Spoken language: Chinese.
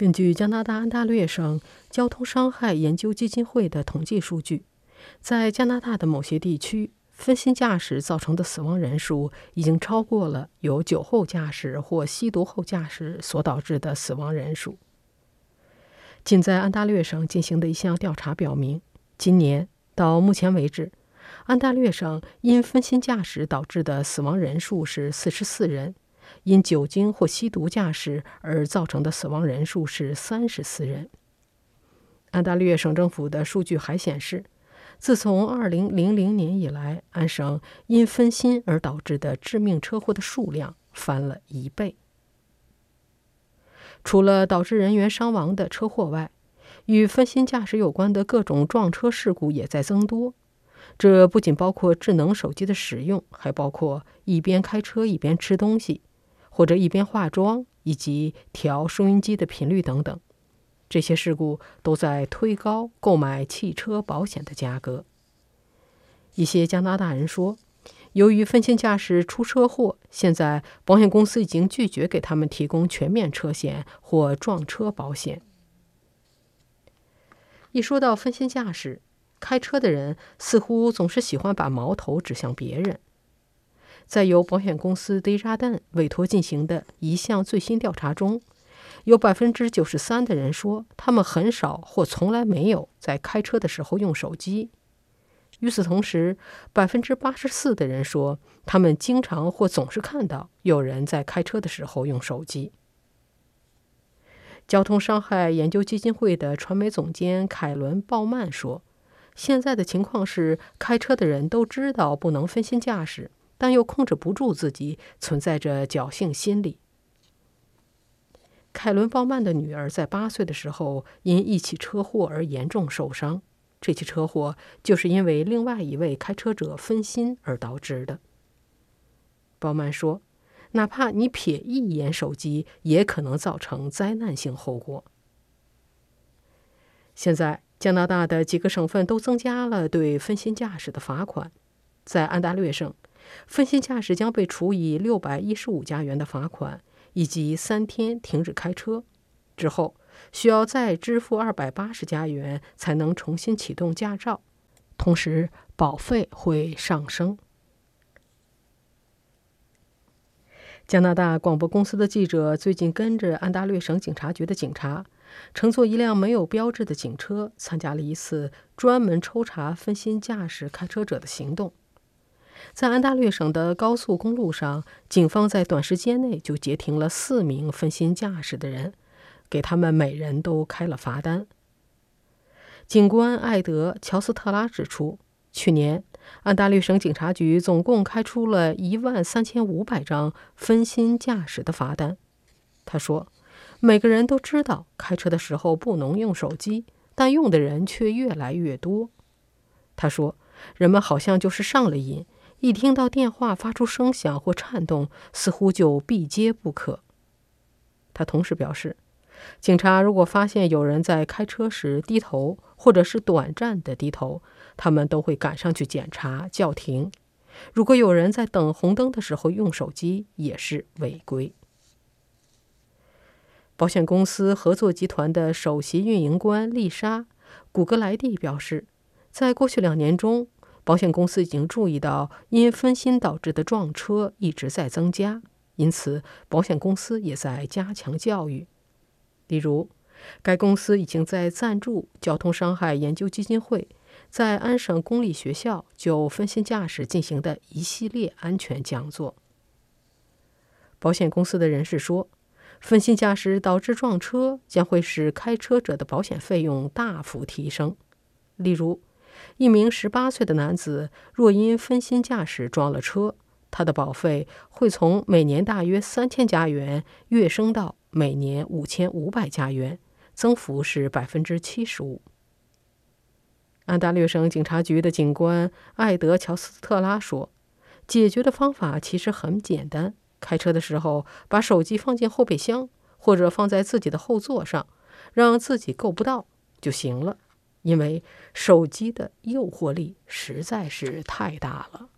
根据加拿大安大略省交通伤害研究基金会的统计数据，在加拿大的某些地区，分心驾驶造成的死亡人数已经超过了由酒后驾驶或吸毒后驾驶所导致的死亡人数。仅在安大略省进行的一项调查表明，今年到目前为止，安大略省因分心驾驶导致的死亡人数是四十四人。因酒精或吸毒驾驶而造成的死亡人数是三十四人。安大略省政府的数据还显示，自从2000年以来，安省因分心而导致的致命车祸的数量翻了一倍。除了导致人员伤亡的车祸外，与分心驾驶有关的各种撞车事故也在增多。这不仅包括智能手机的使用，还包括一边开车一边吃东西。或者一边化妆，以及调收音机的频率等等，这些事故都在推高购买汽车保险的价格。一些加拿大人说，由于分心驾驶出车祸，现在保险公司已经拒绝给他们提供全面车险或撞车保险。一说到分心驾驶，开车的人似乎总是喜欢把矛头指向别人。在由保险公司 Desjardins 委托进行的一项最新调查中，有百分之九十三的人说他们很少或从来没有在开车的时候用手机。与此同时，百分之八十四的人说他们经常或总是看到有人在开车的时候用手机。交通伤害研究基金会的传媒总监凯伦·鲍曼说：“现在的情况是，开车的人都知道不能分心驾驶。”但又控制不住自己，存在着侥幸心理。凯伦·鲍曼的女儿在八岁的时候因一起车祸而严重受伤，这起车祸就是因为另外一位开车者分心而导致的。鲍曼说：“哪怕你瞥一眼手机，也可能造成灾难性后果。”现在，加拿大的几个省份都增加了对分心驾驶的罚款，在安大略省。分心驾驶将被处以六百一十五加元的罚款，以及三天停止开车。之后需要再支付二百八十加元才能重新启动驾照，同时保费会上升。加拿大广播公司的记者最近跟着安大略省警察局的警察，乘坐一辆没有标志的警车，参加了一次专门抽查分心驾驶开车者的行动。在安大略省的高速公路上，警方在短时间内就截停了四名分心驾驶的人，给他们每人都开了罚单。警官艾德·乔斯特拉指出，去年安大略省警察局总共开出了一万三千五百张分心驾驶的罚单。他说：“每个人都知道开车的时候不能用手机，但用的人却越来越多。”他说：“人们好像就是上了瘾。”一听到电话发出声响或颤动，似乎就必接不可。他同时表示，警察如果发现有人在开车时低头，或者是短暂的低头，他们都会赶上去检查叫停。如果有人在等红灯的时候用手机，也是违规。保险公司合作集团的首席运营官丽莎·古格莱蒂表示，在过去两年中。保险公司已经注意到，因分心导致的撞车一直在增加，因此保险公司也在加强教育。例如，该公司已经在赞助交通伤害研究基金会在安省公立学校就分心驾驶进行的一系列安全讲座。保险公司的人士说，分心驾驶导致撞车将会使开车者的保险费用大幅提升。例如，一名十八岁的男子若因分心驾驶撞了车，他的保费会从每年大约三千加元跃升到每年五千五百加元，增幅是百分之七十五。安大略省警察局的警官艾德·乔斯特拉说：“解决的方法其实很简单，开车的时候把手机放进后备箱，或者放在自己的后座上，让自己够不到就行了。”因为手机的诱惑力实在是太大了。